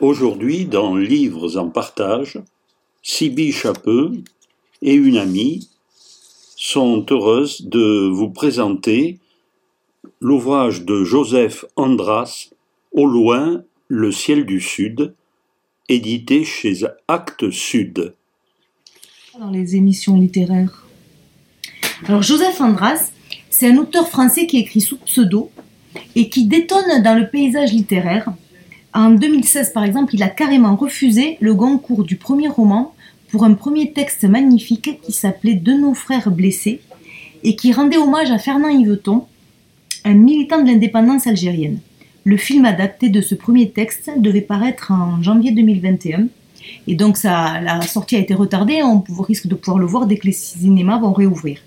Aujourd'hui, dans Livres en partage, Sibylle Chapeux et une amie sont heureuses de vous présenter l'ouvrage de Joseph Andras, Au loin, le ciel du Sud, édité chez Actes Sud. Dans les émissions littéraires. Alors Joseph Andras, c'est un auteur français qui écrit sous pseudo et qui détonne dans le paysage littéraire en 2016, par exemple, il a carrément refusé le Goncourt du premier roman pour un premier texte magnifique qui s'appelait De nos frères blessés et qui rendait hommage à Fernand Yveton, un militant de l'indépendance algérienne. Le film adapté de ce premier texte devait paraître en janvier 2021 et donc la sortie a été retardée. On risque de pouvoir le voir dès que les cinémas vont réouvrir.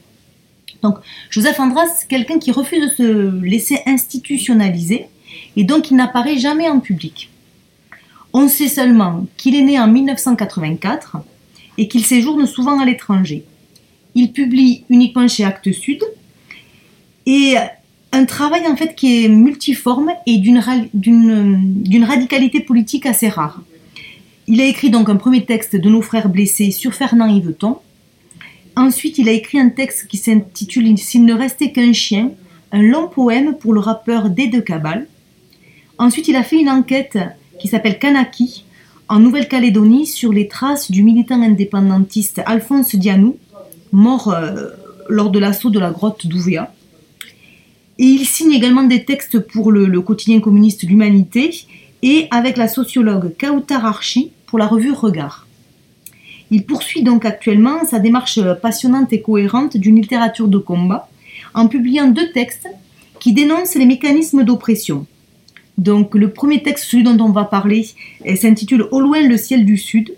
Donc Joseph Andras, quelqu'un qui refuse de se laisser institutionnaliser et donc il n'apparaît jamais en public. On sait seulement qu'il est né en 1984 et qu'il séjourne souvent à l'étranger. Il publie uniquement chez Actes Sud et un travail en fait qui est multiforme et d'une radicalité politique assez rare. Il a écrit donc un premier texte de nos frères blessés sur Fernand Yveton. Ensuite, il a écrit un texte qui s'intitule S'il ne restait qu'un chien, un long poème pour le rappeur D de Cabal. Ensuite, il a fait une enquête qui s'appelle Kanaki en Nouvelle-Calédonie sur les traces du militant indépendantiste Alphonse Dianou, mort euh, lors de l'assaut de la grotte d'Ouvéa. Et il signe également des textes pour le, quotidien communiste L'Humanité et avec la sociologue Kautar Archi pour la revue Regard. Il poursuit donc actuellement sa démarche passionnante et cohérente d'une littérature de combat en publiant deux textes qui dénoncent les mécanismes d'oppression, donc le premier texte, celui dont on va parler, s'intitule Au loin le ciel du Sud.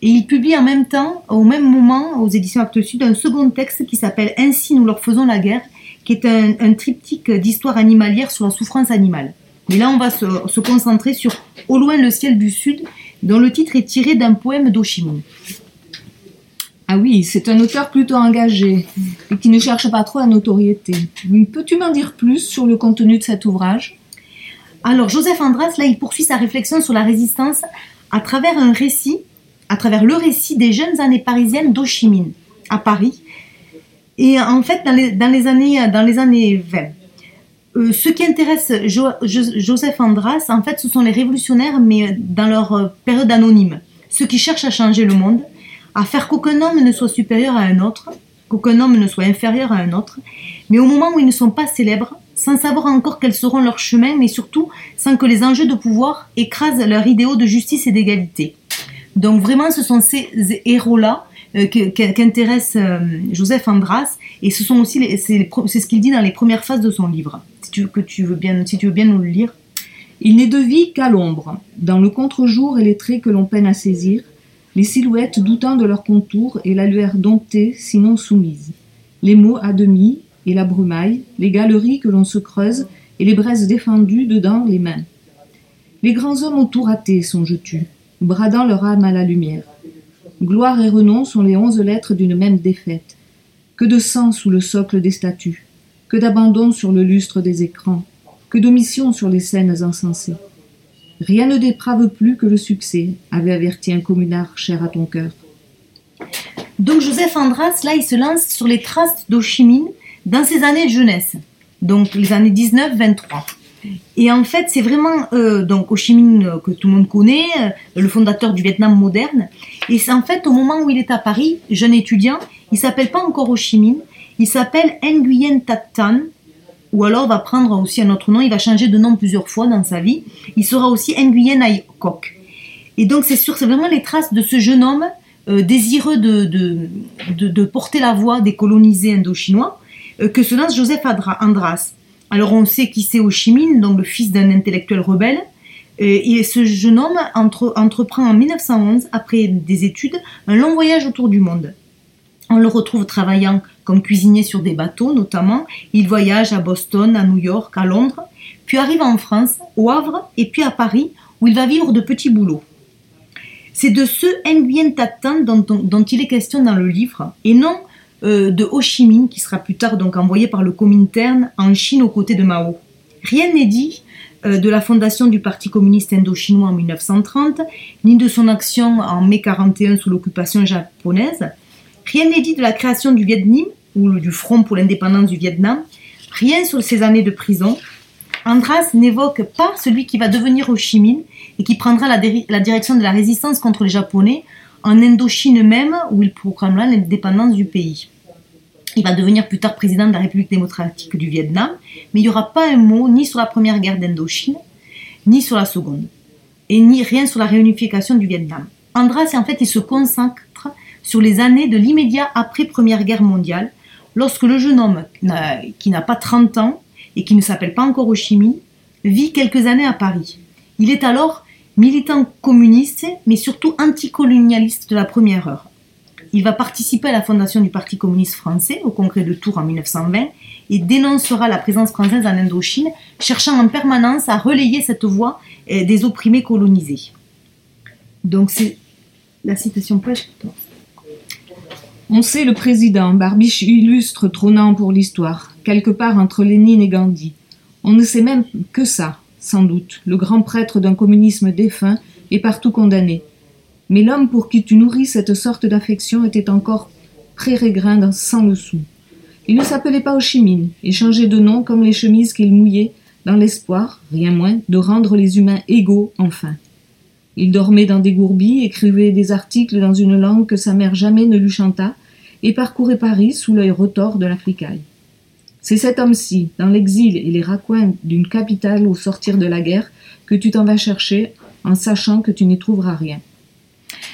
Et il publie en même temps, au même moment, aux éditions Actes Sud, un second texte qui s'appelle Ainsi nous leur faisons la guerre, qui est un, triptyque d'histoire animalière sur la souffrance animale. Mais là, on va se, concentrer sur Au loin le ciel du Sud, dont le titre est tiré d'un poème d'Oshimon. Ah oui, c'est un auteur plutôt engagé et qui ne cherche pas trop la notoriété. Peux-tu m'en dire plus sur le contenu de cet ouvrage? Alors Joseph Andras, là, il poursuit sa réflexion sur la résistance à travers un récit, à travers le récit des jeunes années parisiennes d'Ho à Paris. Et en fait, dans les, années, dans les années 20, euh, ce qui intéresse Joseph Andras, en fait, ce sont les révolutionnaires, mais dans leur euh, période anonyme. Ceux qui cherchent à changer le monde, à faire qu'aucun homme ne soit supérieur à un autre, qu'aucun homme ne soit inférieur à un autre, mais au moment où ils ne sont pas célèbres, sans savoir encore quels seront leurs chemins, mais surtout sans que les enjeux de pouvoir écrasent leurs idéaux de justice et d'égalité. Donc vraiment, ce sont ces héros-là euh, qu'intéresse euh, Joseph Andras, et ce sont aussi c'est ce qu'il dit dans les premières phases de son livre. Si tu, que tu veux bien, si tu veux bien nous le lire. Il n'est de vie qu'à l'ombre, dans le contre-jour et les traits que l'on peine à saisir, les silhouettes doutant de leur contour et la lueur domptée, sinon soumise, les mots à demi, et la brumaille, les galeries que l'on se creuse et les braises défendues dedans les mains. Les grands hommes ont tout raté, songes-tu, bradant leur âme à la lumière. Gloire et renom sont les onze lettres d'une même défaite. Que de sang sous le socle des statues, que d'abandon sur le lustre des écrans, que d'omission sur les scènes insensées. Rien ne déprave plus que le succès, avait averti un communard cher à ton cœur. Donc Joseph Andras, là, il se lance sur les traces d'Ochimine dans ses années de jeunesse, donc les années 19-23. Et en fait, c'est vraiment euh, donc Ho Chi Minh euh, que tout le monde connaît, euh, le fondateur du Vietnam moderne. Et c'est en fait au moment où il est à Paris, jeune étudiant, il s'appelle pas encore Ho Chi Minh, il s'appelle Nguyen Tat Tan, ou alors va prendre aussi un autre nom, il va changer de nom plusieurs fois dans sa vie. Il sera aussi Nguyen Ai Kok. Et donc c'est sûr, c'est vraiment les traces de ce jeune homme désireux de, de, de, de, porter la voix des colonisés indo-chinois que se lance Joseph Andras. Alors on sait qui c'est Minh, donc le fils d'un intellectuel rebelle. Euh, et ce jeune homme entreprend en 1911, après des études, un long voyage autour du monde. On le retrouve travaillant comme cuisinier sur des bateaux notamment. Il voyage à Boston, à New York, à Londres, puis arrive en France, au Havre et puis à Paris où il va vivre de petits boulots. C'est de ce Nguyen Tatan dont, dont, il est question dans le livre et non euh, de Ho Chi Minh, qui sera plus tard donc envoyé par le Comintern en Chine aux côtés de Mao. Rien n'est dit euh, de la fondation du Parti communiste indo-chinois en 1930, ni de son action en mai 41 sous l'occupation japonaise. Rien n'est dit de la création du Vietnam ou du Front pour l'indépendance du Vietnam. Rien sur ses années de prison. Andras n'évoque pas celui qui va devenir Ho Chi Minh et qui prendra la, la direction de la résistance contre les Japonais en Indochine même, où il proclamera l'indépendance du pays. Il va devenir plus tard président de la République démocratique du Vietnam, mais il n'y aura pas un mot ni sur la première guerre d'Indochine, ni sur la seconde, et ni rien sur la réunification du Vietnam. Andras, en fait, il se consacre sur les années de l'immédiat après Première Guerre mondiale, lorsque le jeune homme, qui n'a pas 30 ans et qui ne s'appelle pas encore Ho Chi Minh, vit quelques années à Paris. Il est alors militant communiste, mais surtout anticolonialiste de la première heure. Il va participer à la fondation du Parti communiste français au congrès de Tours en 1920 et dénoncera la présence française en Indochine, cherchant en permanence à relayer cette voix euh, des opprimés colonisés. Donc c'est la citation page On sait le président, barbiche illustre trônant pour l'histoire, quelque part entre Lénine et Gandhi. On ne sait même que ça, sans doute, le grand prêtre d'un communisme défunt est partout condamné. Mais l'homme pour qui tu nourris cette sorte d'affection était encore pré-régrin sans le sou. Il ne s'appelait pas Minh et changeait de nom comme les chemises qu'il mouillait, dans l'espoir, rien moins, de rendre les humains égaux enfin. Il dormait dans des gourbilles, écrivait des articles dans une langue que sa mère jamais ne lui chanta, et parcourait Paris sous l'œil retors de l'Africaille. C'est cet homme-ci, dans l'exil et les raccoins d'une capitale au sortir de la guerre, que tu t'en vas chercher en sachant que tu n'y trouveras rien.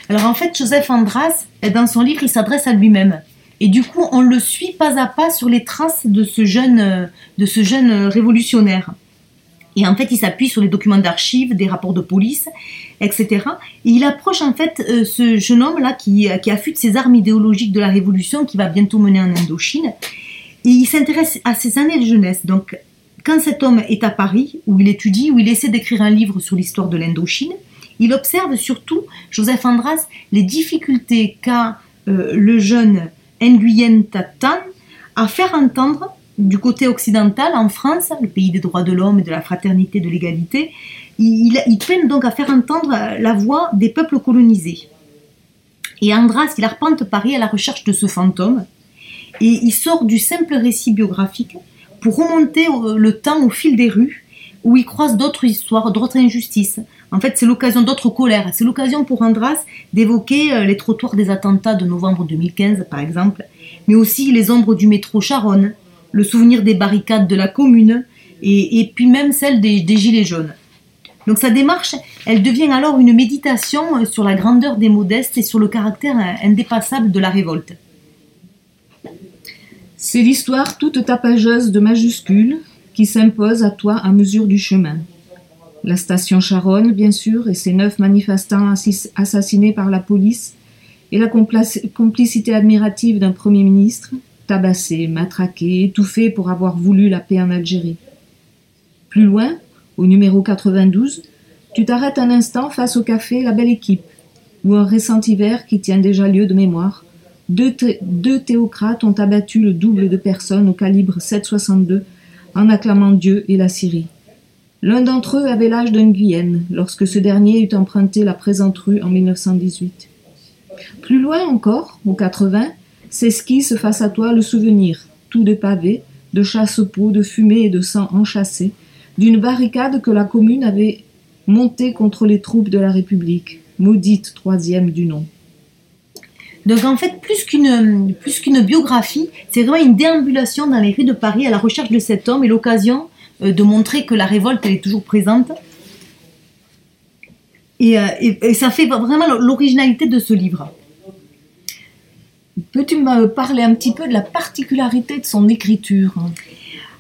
Alors en fait, Joseph Andras, dans son livre, il s'adresse à lui-même. Et du coup, on le suit pas à pas sur les traces de ce jeune, de ce jeune révolutionnaire. Et en fait, il s'appuie sur les documents d'archives, des rapports de police, etc. Et il approche en fait euh, ce jeune homme-là qui, qui affûte ses armes idéologiques de la révolution qui va bientôt mener en Indochine. Et il s'intéresse à ses années de jeunesse. Donc, quand cet homme est à Paris, où il étudie, où il essaie d'écrire un livre sur l'histoire de l'Indochine, il observe surtout, Joseph Andras, les difficultés qu'a euh, le jeune Nguyen Tatan à faire entendre du côté occidental, en France, le pays des droits de l'homme et de la fraternité, de l'égalité, il, il, peine donc à faire entendre la voix des peuples colonisés. Et Andras, il arpente Paris à la recherche de ce fantôme, et il sort du simple récit biographique pour remonter le temps au fil des rues, où il croise d'autres histoires, d'autres injustices, en fait, c'est l'occasion d'autres colères. C'est l'occasion pour Andras d'évoquer euh, les trottoirs des attentats de novembre 2015, par exemple, mais aussi les ombres du métro Charonne, le souvenir des barricades de la commune, et, puis même celle des, Gilets jaunes. Donc sa démarche, elle devient alors une méditation euh, sur la grandeur des modestes et sur le caractère euh, indépassable de la révolte. C'est l'histoire toute tapageuse de majuscules qui s'impose à toi à mesure du chemin. La station Charonne, bien sûr, et ses neuf manifestants assassinés par la police, et la complicité admirative d'un Premier ministre, tabassé, matraqué, étouffé pour avoir voulu la paix en Algérie. Plus loin, au numéro 92, tu t'arrêtes un instant face au café La Belle Équipe, où un récent hiver qui tient déjà lieu de mémoire, deux, deux théocrates ont abattu le double de personnes au calibre 7,62 en acclamant Dieu et la Syrie. L'un d'entre eux avait l'âge d'un Guyenne lorsque ce dernier eut emprunté la présente rue en 1918. Plus loin encore, au 80, s'esquisse face à toi le souvenir, tout de pavés, de chasse-peau, de fumée et de sang enchâssé, d'une barricade que la commune avait montée contre les troupes de la République, maudite troisième du nom. Donc en fait, plus qu'une plus qu'une biographie, c'est vraiment une déambulation dans les rues de Paris à la recherche de cet homme et l'occasion de montrer que la révolte elle est toujours présente. Euh, et, ça fait vraiment l'originalité de ce livre. Peux-tu me parler un petit peu de la particularité de son écriture?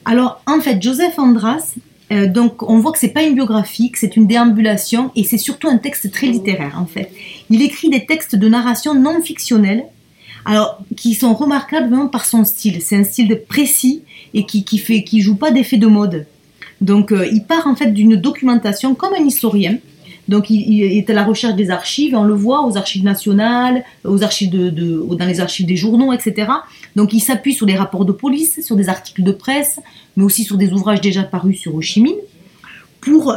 Alors, en fait, Joseph Andras, euh, donc on voit que c'est pas une biographie, c'est une déambulation et c'est surtout un texte très littéraire en fait. Il écrit des textes de narration non fictionnels, alors qui sont remarquables vraiment par son style. C'est un style précis et qui, qui fait, qui joue pas d'effet de mode. Donc, euh, il part en fait d'une documentation comme un historien. Donc, il, est à la recherche des archives, on le voit aux archives nationales, aux archives de, dans les archives des journaux, etc. Donc, il s'appuie sur des rapports de police, sur des articles de presse, mais aussi sur des ouvrages déjà parus sur Ho Chi Minh, pour,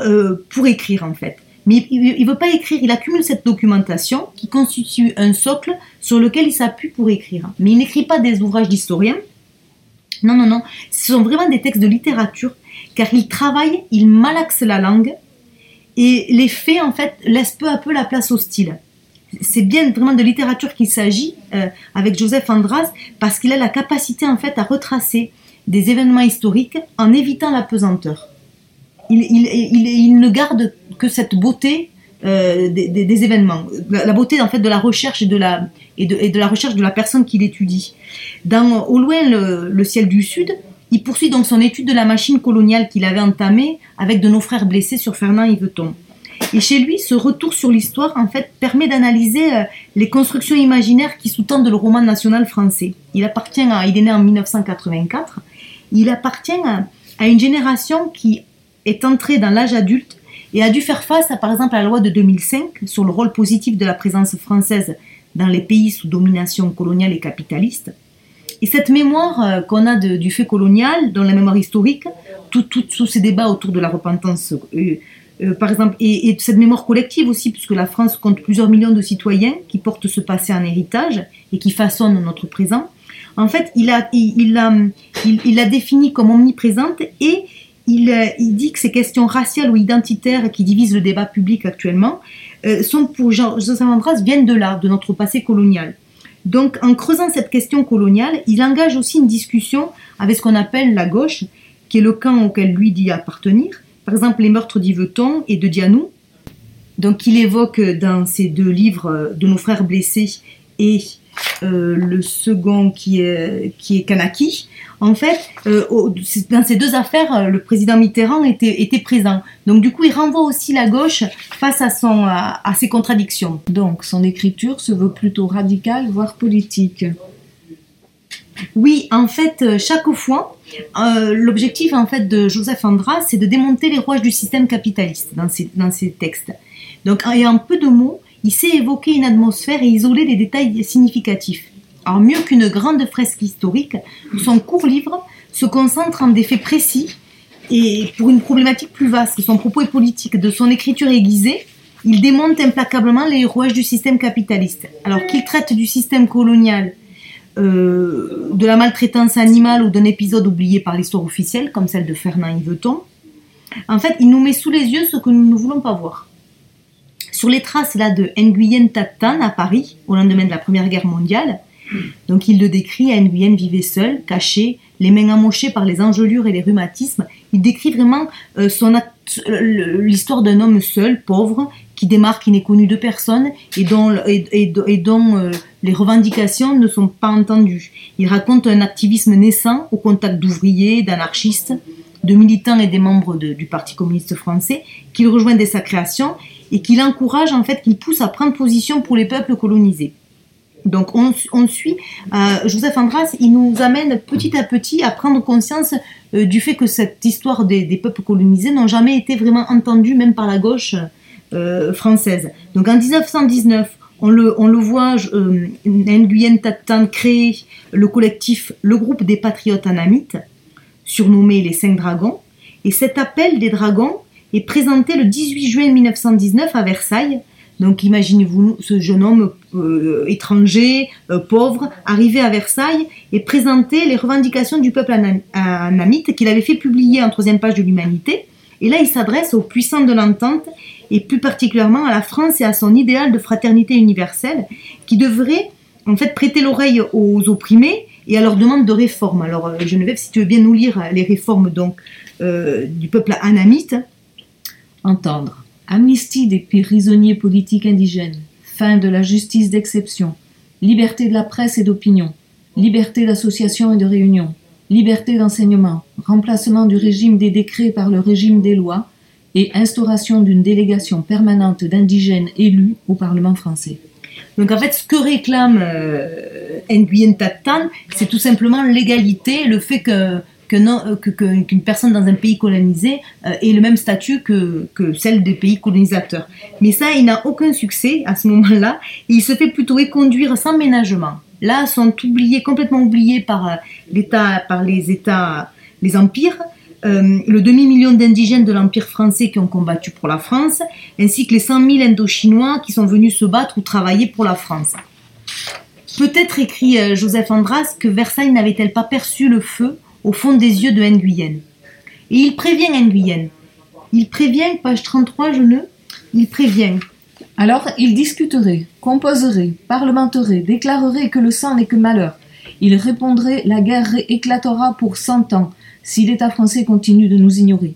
pour écrire en fait. Mais il ne veut pas écrire, il accumule cette documentation qui constitue un socle sur lequel il s'appuie pour écrire. Mais il n'écrit pas des ouvrages d'historiens. Non, non, non. Ce sont vraiment des textes de littérature, car il travaille, il malaxe la langue, et les faits, en fait, laissent peu à peu la place au style. C'est bien vraiment de littérature qu'il s'agit euh, avec Joseph Andras, parce qu'il a la capacité, en fait, à retracer des événements historiques en évitant la pesanteur il, ne garde que cette beauté euh, des, événements, la, beauté en fait de la recherche et de la, et de, la recherche de la personne qu'il étudie. Dans Au loin le, ciel du Sud, il poursuit donc son étude de la machine coloniale qu'il avait entamée avec de nos frères blessés sur Fernand Yveton. Et chez lui, ce retour sur l'histoire, en fait, permet d'analyser euh, les constructions imaginaires qui sous-tendent le roman national français. Il appartient à, il est né en 1984. Il appartient à une génération qui est entré dans l'âge adulte et a dû faire face à, par exemple, à la loi de 2005 sur le rôle positif de la présence française dans les pays sous domination coloniale et capitaliste. Et cette mémoire euh, qu'on a du fait colonial, dans la mémoire historique, tous ces débats autour de la repentance, euh, euh, par exemple, et, cette mémoire collective aussi, puisque la France compte plusieurs millions de citoyens qui portent ce passé en héritage et qui façonnent notre présent. En fait, il a, il, il, défini comme omniprésente et euh, il, dit que ces questions raciales ou identitaires qui divisent le débat public actuellement euh, sont pour Jean-Joseph Andras viennent de là, de notre passé colonial. Donc, en creusant cette question coloniale, il engage aussi une discussion avec ce qu'on appelle la gauche, qui est le camp auquel lui dit appartenir. Par exemple, les meurtres d'Yveton et de Dianou. Donc, il évoque dans ces deux livres euh, de nos frères blessés et le second qui est, qui est Kanaki, en fait, euh, dans ces deux affaires, euh, le président Mitterrand était, était, présent. Donc du coup, il renvoie aussi la gauche face à, son, à, ses contradictions. Donc son écriture se veut plutôt radicale, voire politique. Oui, en fait, euh, chaque fois, l'objectif en fait de Joseph Andras, c'est de démonter les rouages du système capitaliste dans ses, dans ses textes. Donc, en peu de mots, il sait évoquer une atmosphère et isoler les détails significatifs. Alors mieux qu'une grande fresque historique, son court livre se concentre en des faits précis et pour une problématique plus vaste. Son propos est politique. De son écriture aiguisée, il démonte implacablement les rouages du système capitaliste. Alors qu'il traite du système colonial, euh, de la maltraitance animale ou d'un épisode oublié par l'histoire officielle, comme celle de Fernand Yveton, en fait, il nous met sous les yeux ce que nous ne voulons pas voir. Sur les traces là de Nguyen Tatan à Paris, au lendemain de la Première Guerre mondiale, donc il le décrit, Nguyen vivait seul, caché, les mains amochées par les engelures et les rhumatismes. Il décrit vraiment euh, l'histoire d'un homme seul, pauvre, qui démarre, qui n'est connu de personne et dont, et, dont euh, les revendications ne sont pas entendues. Il raconte un activisme naissant au contact d'ouvriers, d'anarchistes, de militants et des membres du Parti communiste français, qu'il rejoint dès sa création et qu'il encourage, en fait, qu'il pousse à prendre position pour les peuples colonisés. Donc on, suit euh, Joseph Andras, il nous amène petit à petit à prendre conscience euh, du fait que cette histoire des, peuples colonisés n'ont jamais été vraiment entendue, même par la gauche euh, française. Donc en 1919, on le, voit, Nguyen Tatan créer le collectif, le groupe des patriotes anamites, surnommé les Cinq Dragons, et cet appel des dragons est présenté le 18 juin 1919 à Versailles donc imaginez-vous ce jeune homme euh, étranger, euh, pauvre, arrivé à Versailles et présenter les revendications du peuple anamite qu'il avait fait publier en troisième page de l'Humanité. Et là, il s'adresse aux puissants de l'entente et plus particulièrement à la France et à son idéal de fraternité universelle qui devrait en fait prêter l'oreille aux opprimés et à leur demande de réforme. Alors euh, Geneviève, si tu veux bien nous lire les réformes donc du peuple anamite. Entendre amnistie des prisonniers politiques indigènes, fin de la justice d'exception, liberté de la presse et d'opinion, liberté d'association et de réunion, liberté d'enseignement, remplacement du régime des décrets par le régime des lois et instauration d'une délégation permanente d'indigènes élus au Parlement français. Donc en fait, ce que réclame euh, Nguyen Tatan, c'est tout simplement l'égalité, le fait que euh, qu'une personne dans un pays colonisé euh, ait le même statut que, que celle des pays colonisateurs. Mais ça, il n'a aucun succès à ce moment-là. Il se fait plutôt éconduire sans ménagement. Là, sont oubliés, complètement oubliés par l'État, par les États, les empires. Euh, le demi-million d'indigènes de l'Empire français qui ont combattu pour la France, ainsi que les 100 000 Indochinois qui sont venus se battre ou travailler pour la France. Peut-être écrit euh, Joseph Andras que Versailles n'avait-elle pas perçu le feu au fond des yeux de Nguyen. Et il prévient Nguyen. Il prévient, page 33, je ne? Il prévient. Alors il discuterait, composerait, parlementerait, déclarerait que le sang n'est que malheur. Il répondrait La guerre éclatera pour cent ans si l'État français continue de nous ignorer.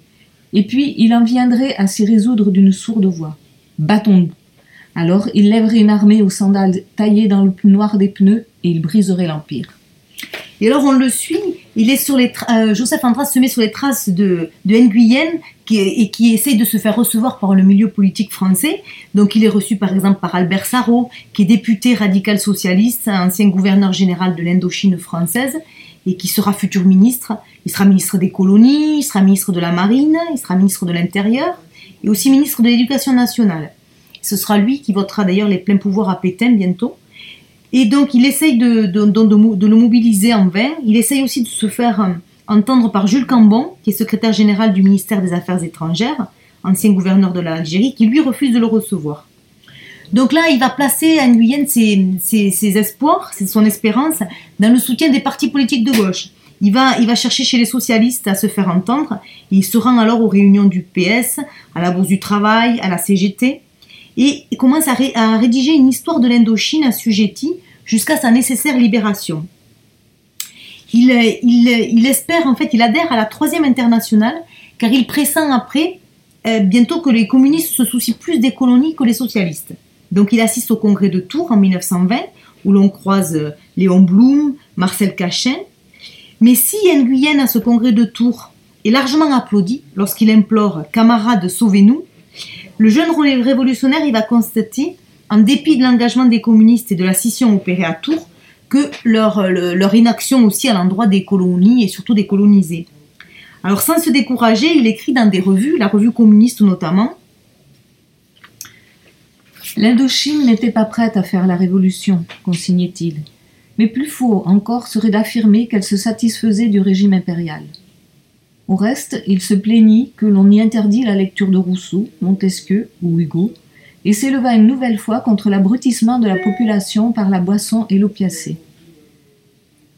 Et puis il en viendrait à s'y résoudre d'une sourde voix. Battons-nous. Alors il lèverait une armée aux sandales taillées dans le plus noir des pneus et il briserait l'Empire. Et alors on le suit, il est sur les euh, Joseph Andras se met sur les traces de, de Nguyen et qui essaye de se faire recevoir par le milieu politique français. Donc il est reçu par exemple par Albert Sarrault, qui est député radical socialiste, ancien gouverneur général de l'Indochine française et qui sera futur ministre. Il sera ministre des colonies, il sera ministre de la marine, il sera ministre de l'Intérieur et aussi ministre de l'Éducation nationale. Ce sera lui qui votera d'ailleurs les pleins pouvoirs à Pétain bientôt. Et donc il essaye de, de, le mobiliser en vain. Il essaye aussi de se faire euh, entendre par Jules Cambon, qui est secrétaire général du ministère des Affaires étrangères, ancien gouverneur de l'Algérie, qui lui refuse de le recevoir. Donc là, il va placer à Nguyen ses, ses, espoirs, son espérance, dans le soutien des partis politiques de gauche. Il va, chercher chez les socialistes à se faire entendre. Il se rend alors aux réunions du PS, à la Bourse du Travail, à la CGT, et commence à, rédiger une histoire de l'Indochine assujettie jusqu'à sa nécessaire libération. Il, espère, en fait, il adhère à la troisième internationale, car il pressent après, euh, bientôt que les communistes se soucient plus des colonies que les socialistes. Donc il assiste au congrès de Tours en 1920, où l'on croise euh, Léon Blum, Marcel Cachin. Mais si Nguyen à ce congrès de Tours est largement applaudi lorsqu'il implore Camarades, sauvez-nous, le jeune révolutionnaire il va constater, en dépit de l'engagement des communistes et de la scission opérée à Tours, que leur, leur inaction aussi à l'endroit des colonies et surtout des colonisés. Alors sans se décourager, il écrit dans des revues, la revue communiste notamment, L'Indochine n'était pas prête à faire la révolution, consignait-il. Mais plus faux encore serait d'affirmer qu'elle se satisfaisait du régime impérial. Au reste, il se plaignit que l'on y interdit la lecture de Rousseau, Montesquieu ou Hugo, et s'éleva une nouvelle fois contre l'abrutissement de la population par la boisson et l'opiacé,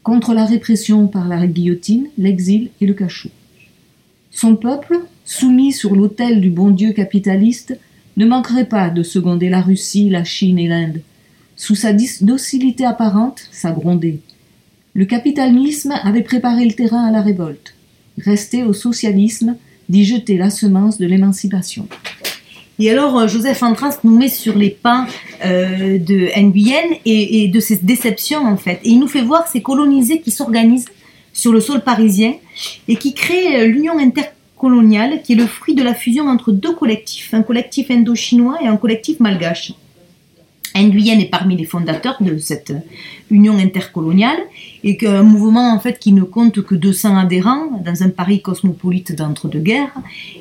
contre la répression par la guillotine, l'exil et le cachot. Son peuple, soumis sur l'autel du bon Dieu capitaliste, ne manquerait pas de seconder la Russie, la Chine et l'Inde. Sous sa docilité apparente, sa grondée. Le capitalisme avait préparé le terrain à la révolte. Rester au socialisme d'y jeter la semence de l'émancipation. Et alors, euh, Joseph Andras nous met sur les pas euh, de Nguyen et, et, de ses déceptions, en fait. Et il nous fait voir ces colonisés qui s'organisent sur le sol parisien et qui créent euh, l'Union inter coloniale qui est le fruit de la fusion entre deux collectifs, un collectif indo-chinois et un collectif malgache. Nguyen est parmi les fondateurs de cette union intercoloniale et qu'un mouvement en fait qui ne compte que 200 adhérents dans un Paris cosmopolite d'entre-deux-guerres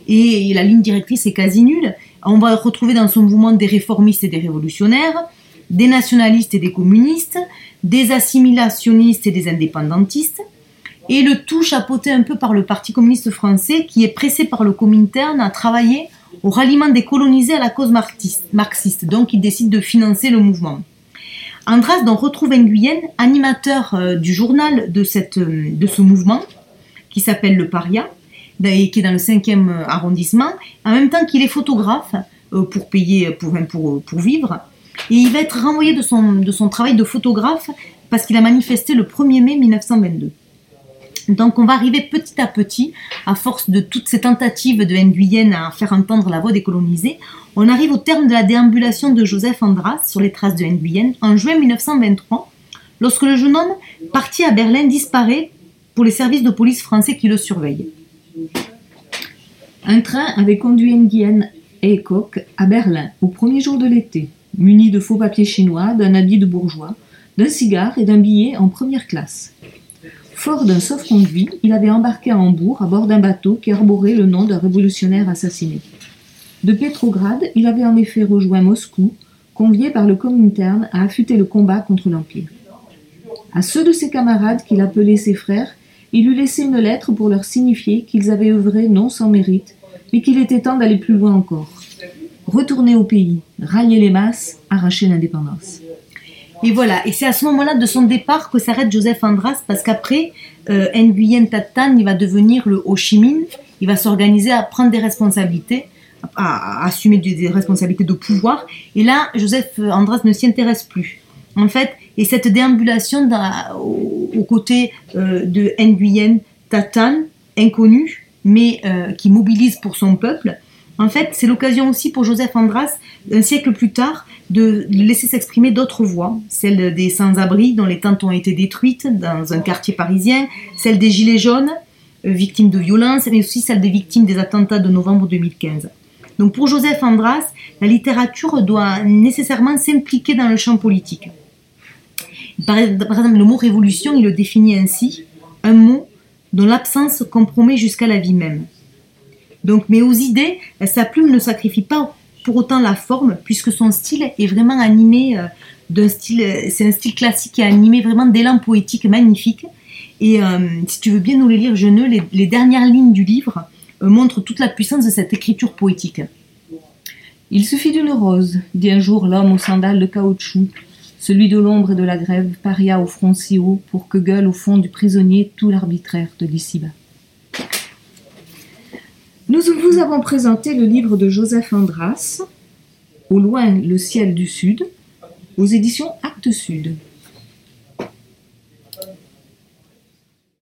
et la ligne directrice est quasi nulle. On va retrouver dans ce mouvement des réformistes et des révolutionnaires, des nationalistes et des communistes, des assimilationnistes et des indépendantistes, et le tout chapeauté un peu par le Parti communiste français qui est pressé par le Comintern à travailler au ralliement des colonisés à la cause marxiste. Donc il décide de financer le mouvement. Andras donc retrouve Nguyen, animateur euh, du journal de, cette, euh, de ce mouvement, qui s'appelle Le Paria, et qui est dans le 5e euh, arrondissement, en même temps qu'il est photographe pour payer, pour, pour, pour vivre. Et il va être renvoyé de son, de son travail de photographe parce qu'il a manifesté le 1er mai 1922. Donc on va arriver petit à petit, à force de toutes ces tentatives de Nguyen à faire entendre la voix des colonisés, on arrive au terme de la déambulation de Joseph Andras sur les traces de Nguyen en juin 1923, lorsque le jeune homme, parti à Berlin, disparaît pour les services de police français qui le surveillent. Un train avait conduit Nguyen et Koch à Berlin au premier jour de l'été, muni de faux papiers chinois, d'un habit de bourgeois, d'un cigare et d'un billet en première classe. Fort d'un sauf-conduit, il avait embarqué à Hambourg à bord d'un bateau qui arborait le nom d'un révolutionnaire assassiné. De Pétrograd, il avait en effet rejoint Moscou, convié par le Comintern à affûter le combat contre l'Empire. À ceux de ses camarades qu'il appelait ses frères, il eut laissé une lettre pour leur signifier qu'ils avaient œuvré non sans mérite, mais qu'il était temps d'aller plus loin encore. Retourner au pays, rallier les masses, arracher l'indépendance. Et voilà, et c'est à ce moment-là de son départ que s'arrête Joseph Andras, parce qu'après, euh, Nguyen Tatan, il va devenir le Ho Chi Minh, il va s'organiser à prendre des responsabilités, à, assumer des, responsabilités de pouvoir, et là, Joseph Andras ne s'y intéresse plus. En fait, et cette déambulation dans- au- aux côtés euh, de Nguyen Tatan, inconnu, mais euh, qui mobilise pour son peuple, en fait, c'est l'occasion aussi pour Joseph Andras, un siècle plus tard, de laisser s'exprimer d'autres voix, celle des sans-abri dont les tentes ont été détruites dans un quartier parisien, celle des gilets jaunes, euh, victimes de violences, mais aussi celle des victimes des attentats de novembre 2015. Donc pour Joseph Andras, la littérature doit nécessairement s'impliquer dans le champ politique. Par, par exemple, le mot révolution, il le définit ainsi, un mot dont l'absence compromet jusqu'à la vie même. Donc, mais aux idées, sa plume ne sacrifie pas pour autant la forme, puisque son style est vraiment animé euh, d'un style, euh, c'est un style classique est animé vraiment d'élan poétique magnifique. Et euh, si tu veux bien nous les lire, Jeuneux, les, les dernières lignes du livre euh, montrent toute la puissance de cette écriture poétique. Il suffit d'une rose, dit un jour l'homme aux sandales de caoutchouc, celui de l'ombre et de la grève, paria au front si haut, pour que gueule au fond du prisonnier tout l'arbitraire de l'ici-bas. Nous vous avons présenté le livre de Joseph Andras, Au loin le ciel du sud, aux éditions Actes Sud.